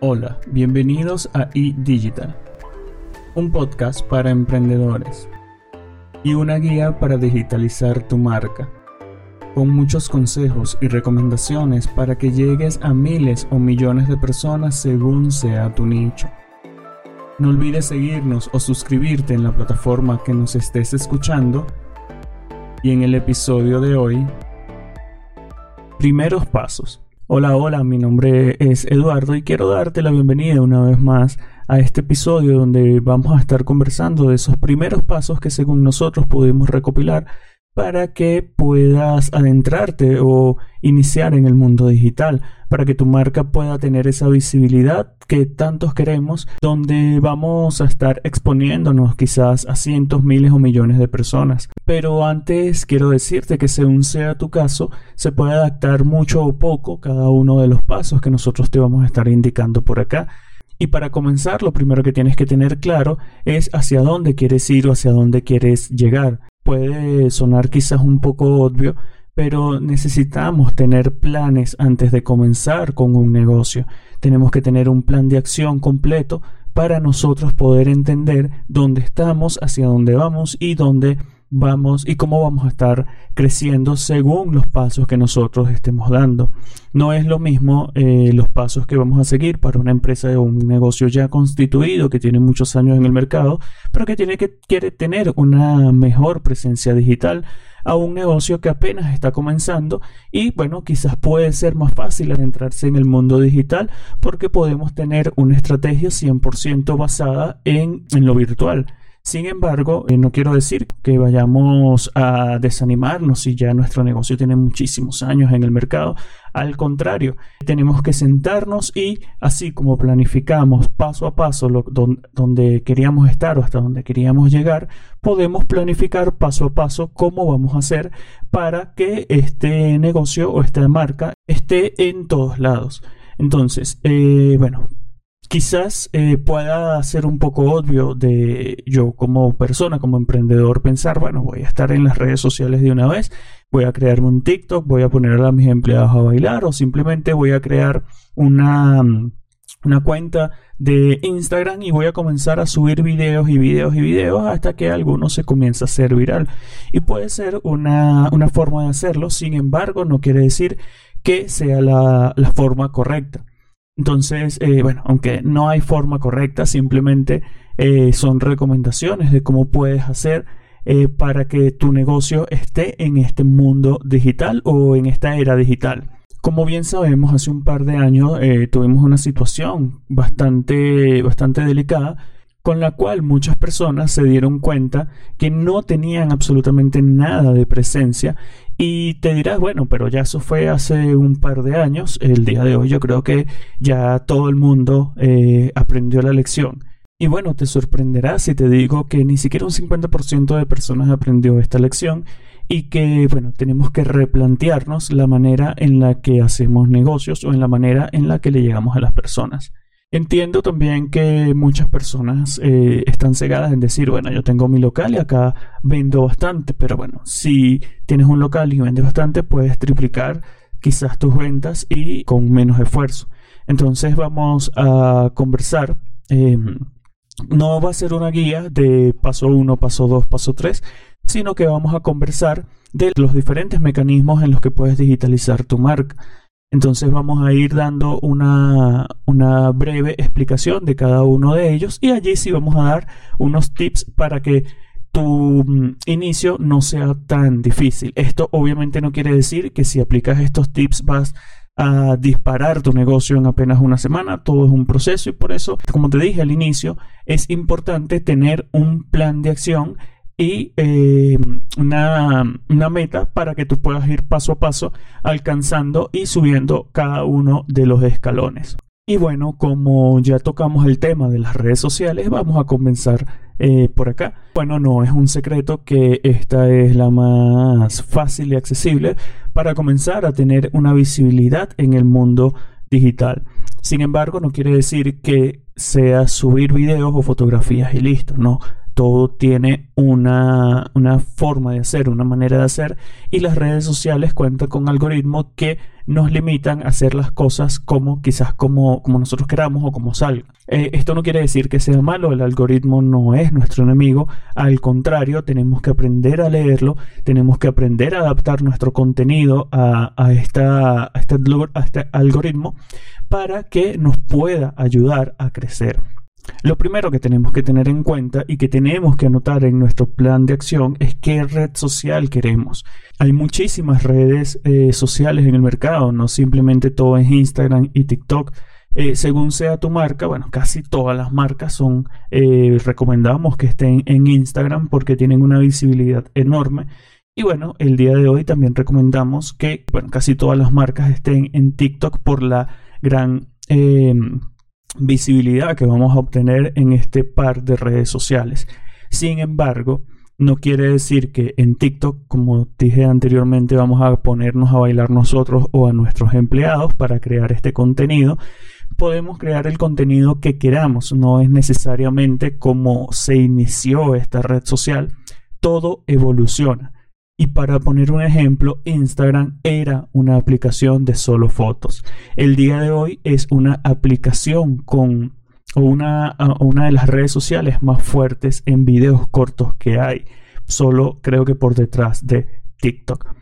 Hola, bienvenidos a eDigital, un podcast para emprendedores y una guía para digitalizar tu marca, con muchos consejos y recomendaciones para que llegues a miles o millones de personas según sea tu nicho. No olvides seguirnos o suscribirte en la plataforma que nos estés escuchando y en el episodio de hoy, primeros pasos. Hola, hola, mi nombre es Eduardo y quiero darte la bienvenida una vez más a este episodio donde vamos a estar conversando de esos primeros pasos que según nosotros pudimos recopilar para que puedas adentrarte o iniciar en el mundo digital, para que tu marca pueda tener esa visibilidad que tantos queremos, donde vamos a estar exponiéndonos quizás a cientos, miles o millones de personas. Pero antes quiero decirte que según sea tu caso, se puede adaptar mucho o poco cada uno de los pasos que nosotros te vamos a estar indicando por acá. Y para comenzar, lo primero que tienes que tener claro es hacia dónde quieres ir o hacia dónde quieres llegar puede sonar quizás un poco obvio, pero necesitamos tener planes antes de comenzar con un negocio. Tenemos que tener un plan de acción completo para nosotros poder entender dónde estamos, hacia dónde vamos y dónde vamos y cómo vamos a estar creciendo según los pasos que nosotros estemos dando. No es lo mismo eh, los pasos que vamos a seguir para una empresa o un negocio ya constituido que tiene muchos años en el mercado, pero que tiene que quiere tener una mejor presencia digital a un negocio que apenas está comenzando y bueno, quizás puede ser más fácil adentrarse en el mundo digital porque podemos tener una estrategia 100% basada en, en lo virtual. Sin embargo, eh, no quiero decir que vayamos a desanimarnos si ya nuestro negocio tiene muchísimos años en el mercado. Al contrario, tenemos que sentarnos y así como planificamos paso a paso donde queríamos estar o hasta donde queríamos llegar, podemos planificar paso a paso cómo vamos a hacer para que este negocio o esta marca esté en todos lados. Entonces, eh, bueno, quizás eh, pueda ser un poco obvio de yo como persona, como emprendedor, pensar, bueno, voy a estar en las redes sociales de una vez, voy a crearme un TikTok, voy a poner a mis empleados a bailar o simplemente voy a crear una, una cuenta de Instagram y voy a comenzar a subir videos y videos y videos hasta que alguno se comienza a hacer viral. Y puede ser una, una forma de hacerlo, sin embargo, no quiere decir que sea la, la forma correcta. Entonces, eh, bueno, aunque no hay forma correcta, simplemente eh, son recomendaciones de cómo puedes hacer eh, para que tu negocio esté en este mundo digital o en esta era digital. Como bien sabemos, hace un par de años tuvimos una situación bastante, bastante delicada con la cual muchas personas se dieron cuenta que no tenían absolutamente nada de presencia y te dirás, bueno, pero ya eso fue hace un par de años, el día de hoy yo creo que ya todo el mundo eh, aprendió la lección. Y bueno, te sorprenderá si te digo que ni siquiera un 50% de personas aprendió esta lección y que, bueno, tenemos que replantearnos la manera en la que hacemos negocios o en la manera en la que le llegamos a las personas. Entiendo también que muchas personas eh, están cegadas en decir, bueno, yo tengo mi local y acá vendo bastante, pero bueno, si tienes un local y vendes bastante, puedes triplicar quizás tus ventas y con menos esfuerzo. Entonces vamos a conversar. Em, no va a ser una guía de paso 1, paso 2, paso 3, sino que vamos a conversar de los diferentes mecanismos en los que puedes digitalizar tu marca. Entonces vamos a ir dando una, una, breve explicación de cada uno de ellos y allí sí vamos a dar unos tips para que tu mm, inicio no sea tan difícil. Esto obviamente no quiere decir que si aplicas estos tips vas a disparar tu negocio en apenas una semana, todo es un proceso y por eso, como te dije al inicio, es importante tener un plan de acción y eh, una, una, meta para que tú puedas ir paso a paso alcanzando y subiendo cada uno de los escalones. Y bueno, como ya tocamos el tema de las redes sociales, vamos a comenzar eh, por acá. Bueno, no es un secreto que esta es la más fácil y accesible para comenzar a tener una visibilidad en el mundo digital. Sin embargo, no quiere decir que sea subir videos o fotografías y listo. No, todo tiene una, una, forma de hacer, una manera de hacer, y las redes sociales cuentan con algoritmos que nos limitan a hacer las cosas como quizás como, como nosotros queramos o como salga. Eh, esto no quiere decir que sea malo, el algoritmo no es nuestro enemigo, al contrario, tenemos que aprender a leerlo, tenemos que aprender a adaptar nuestro contenido a, esta, este, a este algoritmo para que nos pueda ayudar a crecer. Lo primero que tenemos que tener en cuenta y que tenemos que anotar en nuestro plan de acción es qué red social queremos. Hay muchísimas redes eh, sociales en el mercado, no simplemente todo es Instagram y TikTok. Eh, según sea tu marca, bueno, casi todas las marcas son, eh, recomendamos que estén en Instagram porque tienen una visibilidad enorme. Y bueno, el día de hoy también recomendamos que, bueno, casi todas las marcas estén en TikTok por la gran visibilidad que vamos a obtener en este par de redes sociales. Sin embargo, no quiere decir que en TikTok, como dije anteriormente, vamos a ponernos a bailar nosotros o a nuestros empleados para crear este contenido. Podemos crear el contenido que queramos, no es necesariamente como se inició esta red social. Todo evoluciona. Y para poner un ejemplo, Instagram era una aplicación de solo fotos. El día de hoy es una aplicación con una, una de las redes sociales más fuertes en videos cortos que hay. Solo creo que por detrás de TikTok.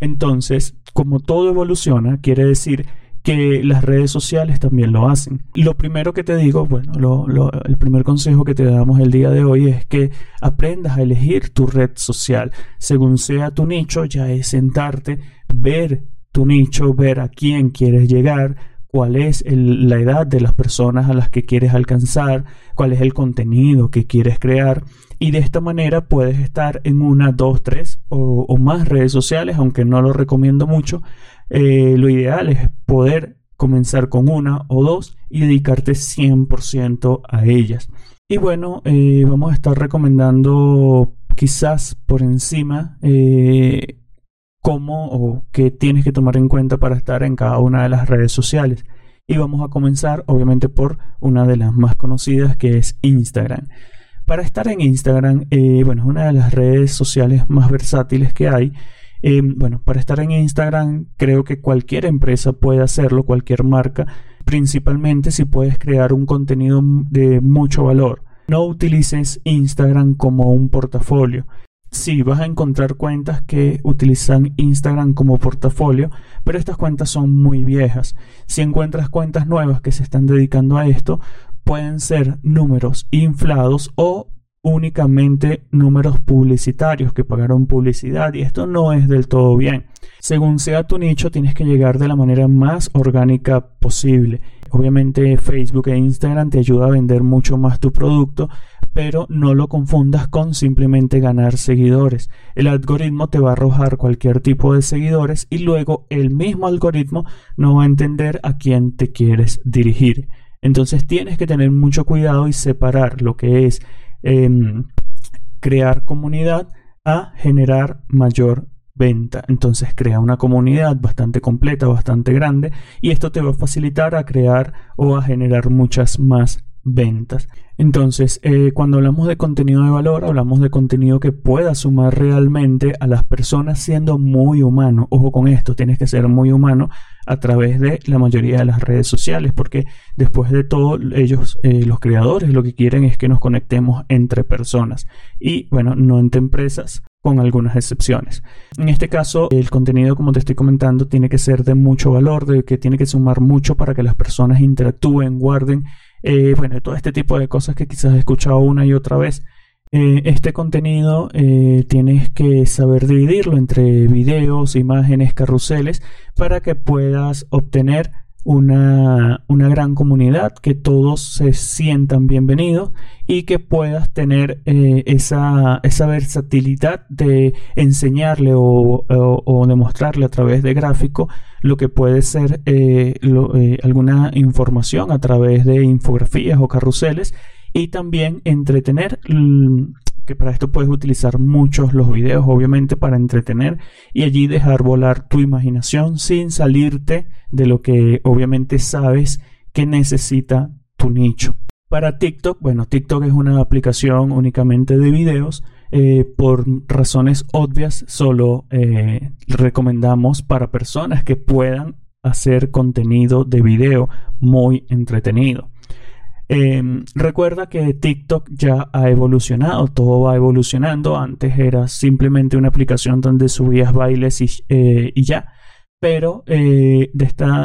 Entonces, como todo evoluciona, quiere decir que las redes sociales también lo hacen. Lo primero que te digo, bueno, el primer consejo que te damos el día de hoy es que aprendas a elegir tu red social. Según sea tu nicho, ya es sentarte, ver tu nicho, ver a quién quieres llegar, cuál es la edad de las personas a las que quieres alcanzar, cuál es el contenido que quieres crear. Y de esta manera puedes estar en una, dos, tres o, más redes sociales, aunque no lo recomiendo mucho, eh, lo ideal es poder comenzar con una o dos y dedicarte 100% a ellas. Y bueno, eh, vamos a estar recomendando quizás por encima eh, cómo o qué tienes que tomar en cuenta para estar en cada una de las redes sociales. Y vamos a comenzar obviamente por una de las más conocidas que es Instagram. Para estar en Instagram, bueno, es una de las redes sociales más versátiles que hay. Em, bueno, para estar en Instagram creo que cualquier empresa puede hacerlo, cualquier marca, principalmente si puedes crear un contenido de mucho valor. No utilices Instagram como un portafolio. Sí, vas a encontrar cuentas que utilizan Instagram como portafolio, pero estas cuentas son muy viejas. Si encuentras cuentas nuevas que se están dedicando a esto, pueden ser números inflados o únicamente números publicitarios que pagaron publicidad y esto no es del todo bien. Según sea tu nicho, tienes que llegar de la manera más orgánica posible. Obviamente Facebook e Instagram te ayuda a vender mucho más tu producto, pero no lo confundas con simplemente ganar seguidores. El algoritmo te va a arrojar cualquier tipo de seguidores y luego el mismo algoritmo no va a entender a quién te quieres dirigir. Entonces tienes que tener mucho cuidado y separar lo que es Em, crear comunidad a generar mayor venta. Entonces crea una comunidad bastante completa, bastante grande y esto te va a facilitar a crear o a generar muchas más ventas. Entonces, eh, cuando hablamos de contenido de valor, hablamos de contenido que pueda sumar realmente a las personas siendo muy humano. Ojo con esto, tienes que ser muy humano a través de la mayoría de las redes sociales, porque después de todo, ellos, eh, los creadores, lo que quieren es que nos conectemos entre personas y, bueno, no entre empresas con algunas excepciones. En este caso, el contenido, como te estoy comentando, tiene que ser de mucho valor, de que tiene que sumar mucho para que las personas interactúen, guarden eh, bueno, todo este tipo de cosas que quizás he escuchado una y otra vez. Eh, este contenido eh, tienes que saber dividirlo entre videos, imágenes, carruseles, para que puedas obtener una, una, gran comunidad, que todos se sientan bienvenidos y que puedas tener eh, esa, esa, versatilidad de enseñarle o, demostrarle a través de gráfico lo que puede ser alguna información a través de infografías o carruseles y también entretener que para esto puedes utilizar muchos los videos, obviamente, para entretener y allí dejar volar tu imaginación sin salirte de lo que obviamente sabes que necesita tu nicho. Para TikTok, bueno, TikTok es una aplicación únicamente de videos. Eh, por razones obvias, solo eh, recomendamos para personas que puedan hacer contenido de video muy entretenido. Em, recuerda que TikTok ya ha evolucionado, todo va evolucionando. Antes era simplemente una aplicación donde subías bailes y, eh, ya. Pero eh,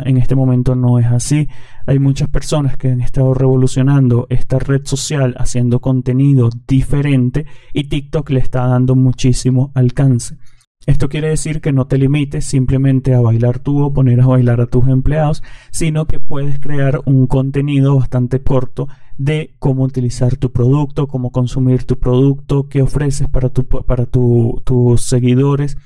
en este momento no es así. Hay muchas personas que han estado revolucionando esta red social haciendo contenido diferente y TikTok le está dando muchísimo alcance. Esto quiere decir que no te limites simplemente a bailar tú o poner a bailar a tus empleados, sino que puedes crear un contenido bastante corto de cómo utilizar tu producto, cómo consumir tu producto, qué ofreces para, para tus seguidores.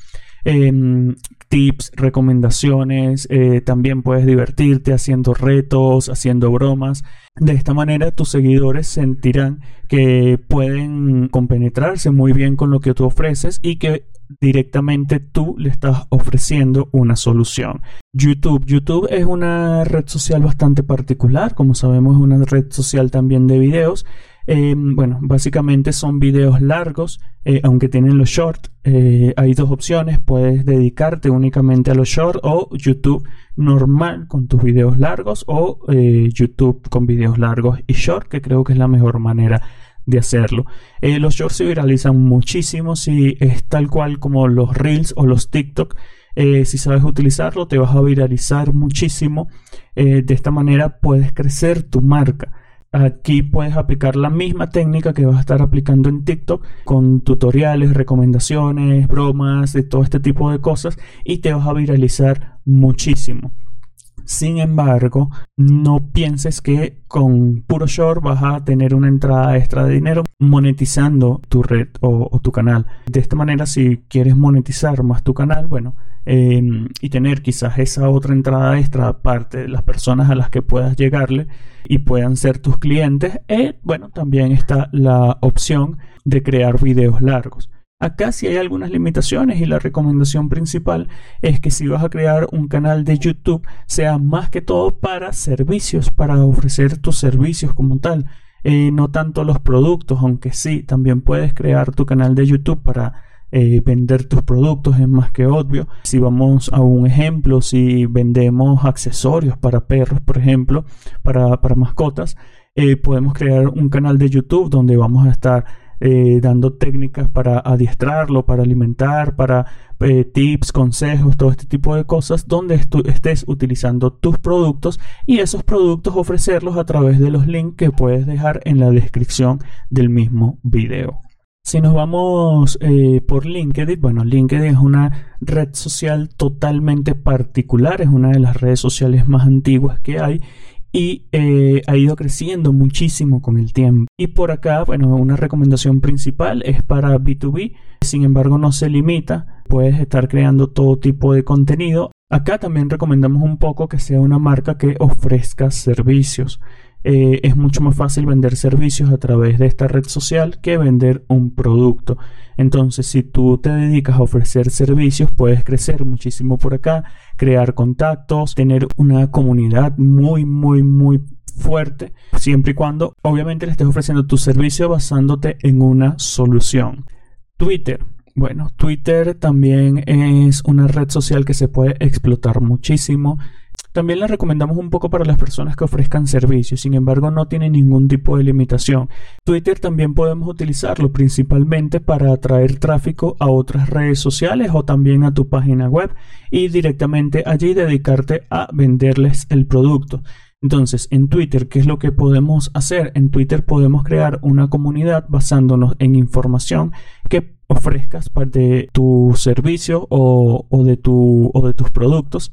Em, tips, recomendaciones, eh, también puedes divertirte haciendo retos, haciendo bromas. De esta manera tus seguidores sentirán que pueden compenetrarse muy bien con lo que tú ofreces y que directamente tú le estás ofreciendo una solución. YouTube. YouTube es una red social bastante particular, como sabemos es una red social también de videos. Eh, bueno, básicamente son videos largos, eh, aunque tienen los short. Eh, hay dos opciones, puedes dedicarte únicamente a los short o YouTube normal con tus videos largos o YouTube con videos largos y short, que creo que es la mejor manera de hacerlo. Eh, los shorts se viralizan muchísimo si es tal cual como los reels o los TikTok. Eh, si sabes utilizarlo, te vas a viralizar muchísimo. Eh, de esta manera puedes crecer tu marca. Aquí puedes aplicar la misma técnica que vas a estar aplicando en TikTok con tutoriales, recomendaciones, bromas, de todo este tipo de cosas y te vas a viralizar muchísimo. Sin embargo, no pienses que con puro short vas a tener una entrada extra de dinero monetizando tu red o, tu canal. De esta manera, si quieres monetizar más tu canal, bueno, em, y tener quizás esa otra entrada extra aparte de las personas a las que puedas llegarle y puedan ser tus clientes, eh, bueno, también está la opción de crear videos largos. Acá sí hay algunas limitaciones y la recomendación principal es que si vas a crear un canal de YouTube sea más que todo para servicios, para ofrecer tus servicios como tal, eh, no tanto los productos, aunque sí, también puedes crear tu canal de YouTube para eh, vender tus productos, es más que obvio. Si vamos a un ejemplo, si vendemos accesorios para perros, por ejemplo, para, mascotas, eh, podemos crear un canal de YouTube donde vamos a estar eh, dando técnicas para adiestrarlo, para alimentar, para tips, consejos, todo este tipo de cosas, donde estés utilizando tus productos y esos productos ofrecerlos a través de los links que puedes dejar en la descripción del mismo video. Si nos vamos eh, por LinkedIn, bueno, LinkedIn es una red social totalmente particular, es una de las redes sociales más antiguas que hay y eh, ha ido creciendo muchísimo con el tiempo. Y por acá, bueno, una recomendación principal es para B2B, sin embargo no se limita, puedes estar creando todo tipo de contenido. Acá también recomendamos un poco que sea una marca que ofrezca servicios. Eh, es mucho más fácil vender servicios a través de esta red social que vender un producto. Entonces, si tú te dedicas a ofrecer servicios, puedes crecer muchísimo por acá, crear contactos, tener una comunidad muy, muy, muy fuerte, siempre y cuando obviamente le estés ofreciendo tu servicio basándote en una solución. Twitter. Bueno, Twitter también es una red social que se puede explotar muchísimo. También la recomendamos un poco para las personas que ofrezcan servicios, sin embargo no tiene ningún tipo de limitación. Twitter también podemos utilizarlo principalmente para atraer tráfico a otras redes sociales o también a tu página web y directamente allí dedicarte a venderles el producto. Entonces, en Twitter, ¿qué es lo que podemos hacer? En Twitter podemos crear una comunidad basándonos en información que ofrezcas de tu servicio o, o de tus productos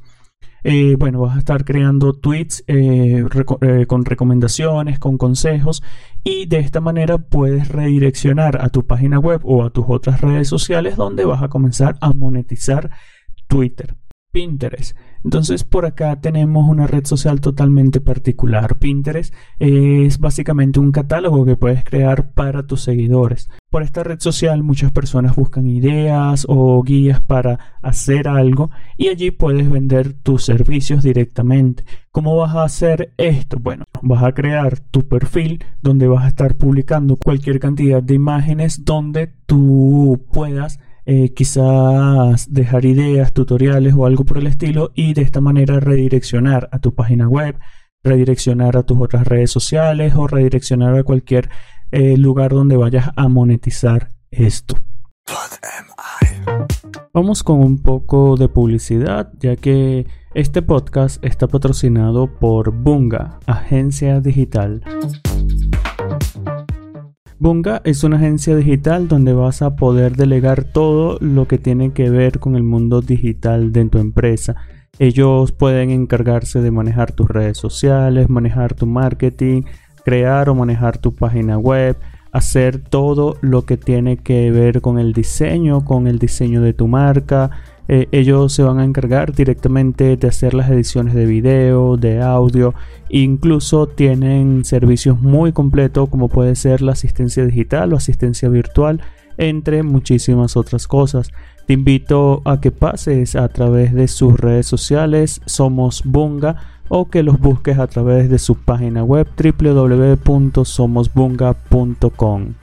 eh, bueno, vas a estar creando tweets eh, eh, con recomendaciones, con consejos y de esta manera puedes redireccionar a tu página web o a tus otras redes sociales donde vas a comenzar a monetizar Twitter. Pinterest. Entonces por acá tenemos una red social totalmente particular. Pinterest es básicamente un catálogo que puedes crear para tus seguidores. Por esta red social muchas personas buscan ideas o guías para hacer algo y allí puedes vender tus servicios directamente. ¿Cómo vas a hacer esto? Bueno, vas a crear tu perfil donde vas a estar publicando cualquier cantidad de imágenes donde tú puedas eh, quizás dejar ideas, tutoriales o algo por el estilo y de esta manera redireccionar a tu página web, redireccionar a tus otras redes sociales o redireccionar a cualquier eh, lugar donde vayas a monetizar esto. Vamos con un poco de publicidad, ya que este podcast está patrocinado por Bunga, agencia digital. Bunga es una agencia digital donde vas a poder delegar todo lo que tiene que ver con el mundo digital de tu empresa. Ellos pueden encargarse de manejar tus redes sociales, manejar tu marketing, crear o manejar tu página web, hacer todo lo que tiene que ver con el diseño, con el diseño de tu marca, eh, ellos se van a encargar directamente de hacer las ediciones de video, de audio, incluso tienen servicios muy completos como puede ser la asistencia digital o asistencia virtual, entre muchísimas otras cosas. Te invito a que pases a través de sus redes sociales, somos Bunga, o que los busques a través de su página web www.somosbunga.com.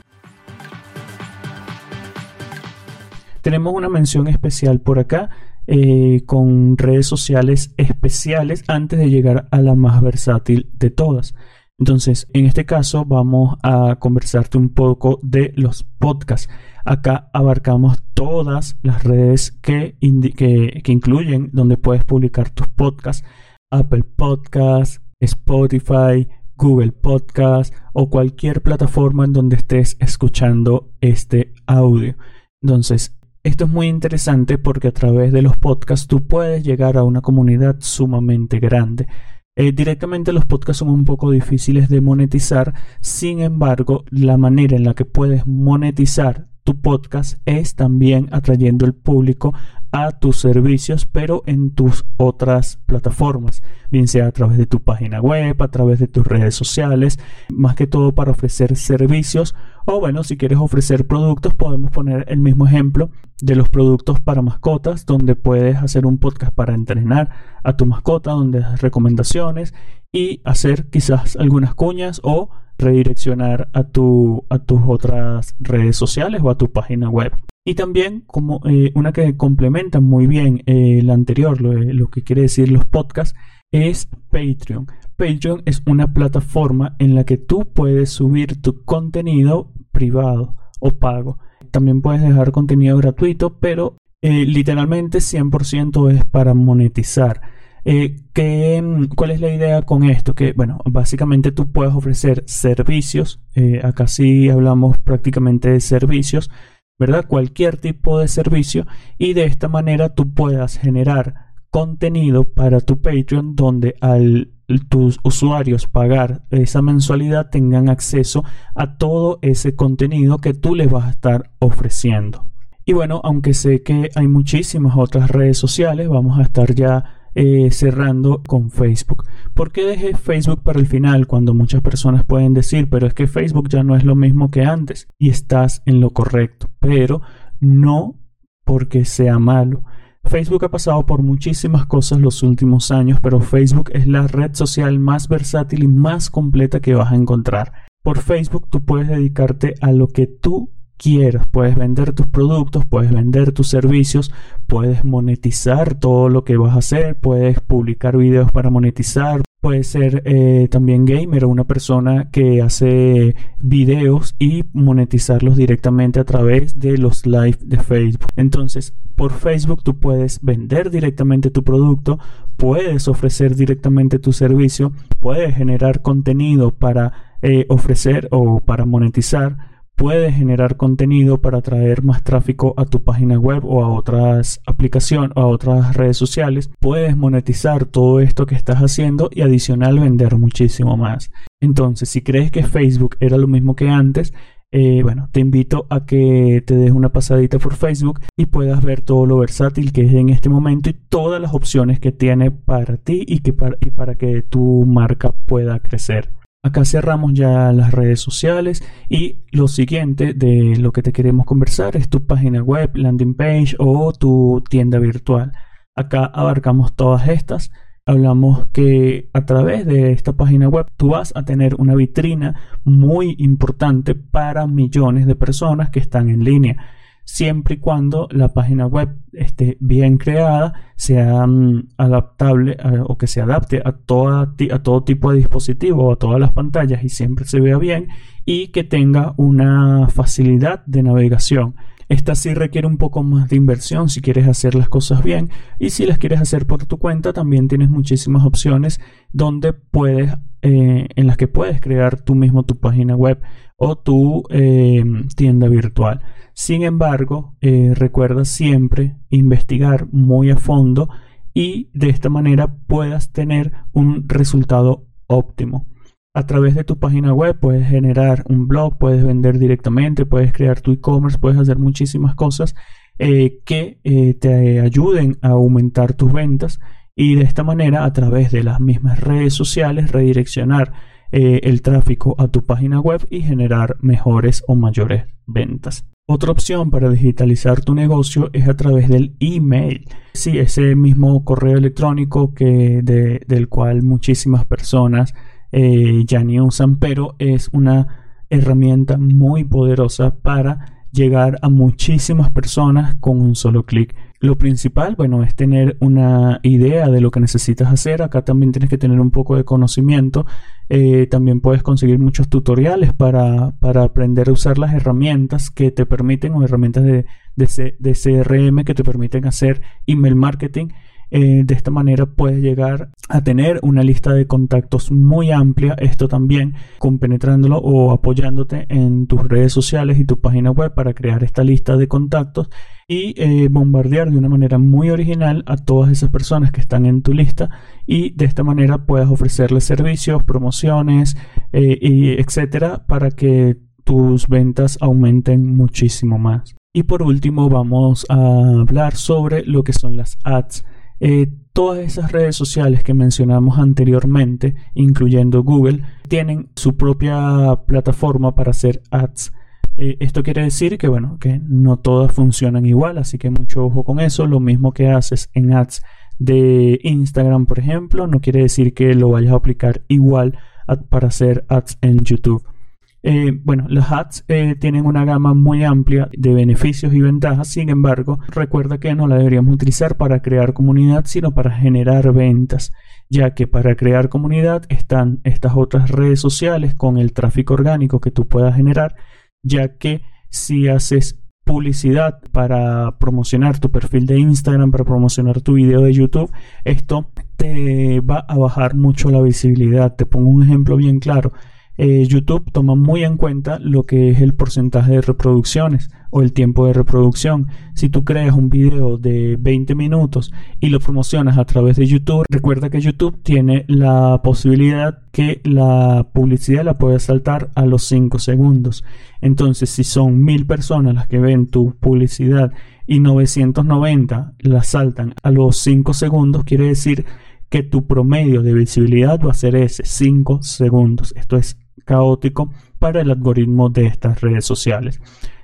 Tenemos una mención especial por acá eh, con redes sociales especiales antes de llegar a la más versátil de todas. Entonces, en este caso vamos a conversarte un poco de los podcasts. Acá abarcamos todas las redes que, que, incluyen donde puedes publicar tus podcasts. Apple Podcasts, Spotify, Google Podcasts o cualquier plataforma en donde estés escuchando este audio. Entonces, esto es muy interesante porque a través de los podcasts tú puedes llegar a una comunidad sumamente grande. Eh, directamente los podcasts son un poco difíciles de monetizar, sin embargo, la manera en la que puedes monetizar tu podcast es también atrayendo el público a tus servicios, pero en tus otras plataformas, bien sea a través de tu página web, a través de tus redes sociales, más que todo para ofrecer servicios o bueno, si quieres ofrecer productos, podemos poner el mismo ejemplo de los productos para mascotas, donde puedes hacer un podcast para entrenar a tu mascota, donde das recomendaciones y hacer quizás algunas cuñas o redireccionar a, tu, a tus otras redes sociales o a tu página web. Y también como eh, una que complementa muy bien eh, la anterior, eh, lo, que quiere decir los podcasts, es Patreon. Patreon es una plataforma en la que tú puedes subir tu contenido privado o pago. También puedes dejar contenido gratuito, pero literalmente 100% es para monetizar. ¿Cuál es la idea con esto? Que, bueno, básicamente tú puedes ofrecer servicios. acá sí hablamos prácticamente de servicios ¿verdad? Cualquier tipo de servicio y de esta manera tú puedas generar contenido para tu Patreon donde al tus usuarios pagar esa mensualidad tengan acceso a todo ese contenido que tú les vas a estar ofreciendo. Y bueno, aunque sé que hay muchísimas otras redes sociales, vamos a estar ya eh, cerrando con Facebook. ¿Por qué dejé Facebook para el final cuando muchas personas pueden decir, pero es que Facebook ya no es lo mismo que antes? Y estás en lo correcto, pero no porque sea malo. Facebook ha pasado por muchísimas cosas los últimos años, pero Facebook es la red social más versátil y más completa que vas a encontrar. Por Facebook tú puedes dedicarte a lo que tú quieras. Puedes vender tus productos, puedes vender tus servicios, puedes monetizar todo lo que vas a hacer, puedes publicar videos para monetizar, puedes ser eh, también gamer o una persona que hace videos y monetizarlos directamente a través de los live de Facebook. Entonces, por Facebook tú puedes vender directamente tu producto, puedes ofrecer directamente tu servicio, puedes generar contenido para eh, ofrecer o para monetizar puedes generar contenido para traer más tráfico a tu página web o a otras aplicaciones o a otras redes sociales. Puedes monetizar todo esto que estás haciendo y adicional vender muchísimo más. Entonces, si crees que Facebook era lo mismo que antes, eh, bueno, te invito a que te des una pasadita por Facebook y puedas ver todo lo versátil que es en este momento y todas las opciones que tiene para ti y, que y para que tu marca pueda crecer. Acá cerramos ya las redes sociales y lo siguiente de lo que te queremos conversar es tu página web, landing page o tu tienda virtual. Acá abarcamos todas estas hablamos que a través de esta página web tú vas a tener una vitrina muy importante para millones de personas que están en línea siempre y cuando la página web esté bien creada, sea mm, adaptable o que se adapte a, toda, a todo tipo de dispositivo, a todas las pantallas y siempre se vea bien y que tenga una facilidad de navegación. Esta sí requiere un poco más de inversión si quieres hacer las cosas bien y si las quieres hacer por tu cuenta también tienes muchísimas opciones donde puedes eh, en las que puedes crear tú mismo tu página web o tu eh, tienda virtual. Sin embargo, eh, recuerda siempre investigar muy a fondo y de esta manera puedas tener un resultado óptimo a través de tu página web puedes generar un blog, puedes vender directamente, puedes crear tu e-commerce, puedes hacer muchísimas cosas eh, que eh, te ayuden a aumentar tus ventas y de esta manera a través de las mismas redes sociales redireccionar eh, el tráfico a tu página web y generar mejores o mayores ventas. Otra opción para digitalizar tu negocio es a través del email. Sí, ese mismo correo electrónico que del cual muchísimas personas eh, ya ni usan, pero es una herramienta muy poderosa para llegar a muchísimas personas con un solo clic. Lo principal, bueno, es tener una idea de lo que necesitas hacer. Acá también tienes que tener un poco de conocimiento. Eh, también puedes conseguir muchos tutoriales para, aprender a usar las herramientas que te permiten, o herramientas de, de CRM que te permiten hacer email marketing eh, de esta manera puedes llegar a tener una lista de contactos muy amplia. Esto también compenetrándolo o apoyándote en tus redes sociales y tu página web para crear esta lista de contactos y eh, bombardear de una manera muy original a todas esas personas que están en tu lista y de esta manera puedas ofrecerles servicios, promociones eh, y etcétera para que tus ventas aumenten muchísimo más. Y por último vamos a hablar sobre lo que son las ads. Eh, todas esas redes sociales que mencionamos anteriormente, incluyendo Google, tienen su propia plataforma para hacer ads. Eh, esto quiere decir que, bueno, que no todas funcionan igual, así que mucho ojo con eso. Lo mismo que haces en ads de Instagram, por ejemplo, no quiere decir que lo vayas a aplicar igual para hacer ads en YouTube. Eh, bueno, las ads eh, tienen una gama muy amplia de beneficios y ventajas, sin embargo, recuerda que no la deberíamos utilizar para crear comunidad, sino para generar ventas, ya que para crear comunidad están estas otras redes sociales con el tráfico orgánico que tú puedas generar, ya que si haces publicidad para promocionar tu perfil de Instagram, para promocionar tu video de YouTube, esto te va a bajar mucho la visibilidad. Te pongo un ejemplo bien claro. Eh, YouTube toma muy en cuenta lo que es el porcentaje de reproducciones o el tiempo de reproducción. Si tú creas un video de 20 minutos y lo promocionas a través de YouTube, recuerda que YouTube tiene la posibilidad que la publicidad la pueda saltar a los 5 segundos. Entonces, si son 1000 personas las que ven tu publicidad y 990 la saltan a los 5 segundos, quiere decir que tu promedio de visibilidad va a ser ese 5 segundos. Esto es caótico para el algoritmo de estas redes sociales.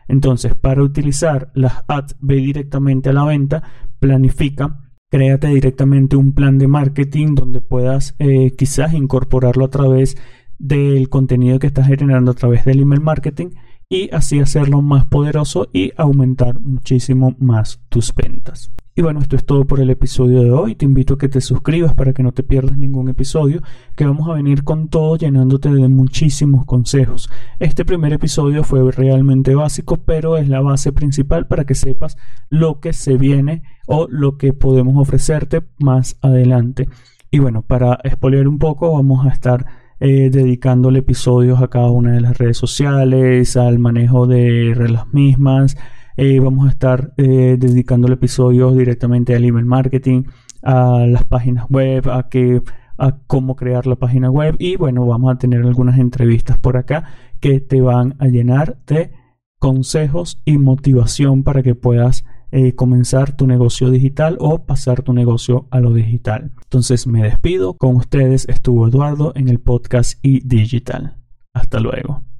Entonces, para utilizar las ads, ve directamente a la venta, planifica, créate directamente un plan de marketing donde puedas eh, quizás incorporarlo a través del contenido que estás generando a través del email marketing y así hacerlo más poderoso y aumentar muchísimo más tus ventas. Y bueno, esto es todo por el episodio de hoy. Te invito a que te suscribas para que no te pierdas ningún episodio, que vamos a venir con todo llenándote de muchísimos consejos. Este primer episodio fue realmente básico, pero es la base principal para que sepas lo que se viene o lo que podemos ofrecerte más adelante. Y bueno, para expoliar un poco, vamos a estar eh, dedicándole episodios a cada una de las redes sociales, al manejo de las mismas eh, vamos a estar eh, dedicando el episodio directamente al email marketing, a las páginas web, a que a cómo crear la página web y bueno, vamos a tener algunas entrevistas por acá que te van a llenar de consejos y motivación para que puedas eh, comenzar tu negocio digital o pasar tu negocio a lo digital. Entonces me despido. Con ustedes estuvo Eduardo en el podcast y digital. Hasta luego.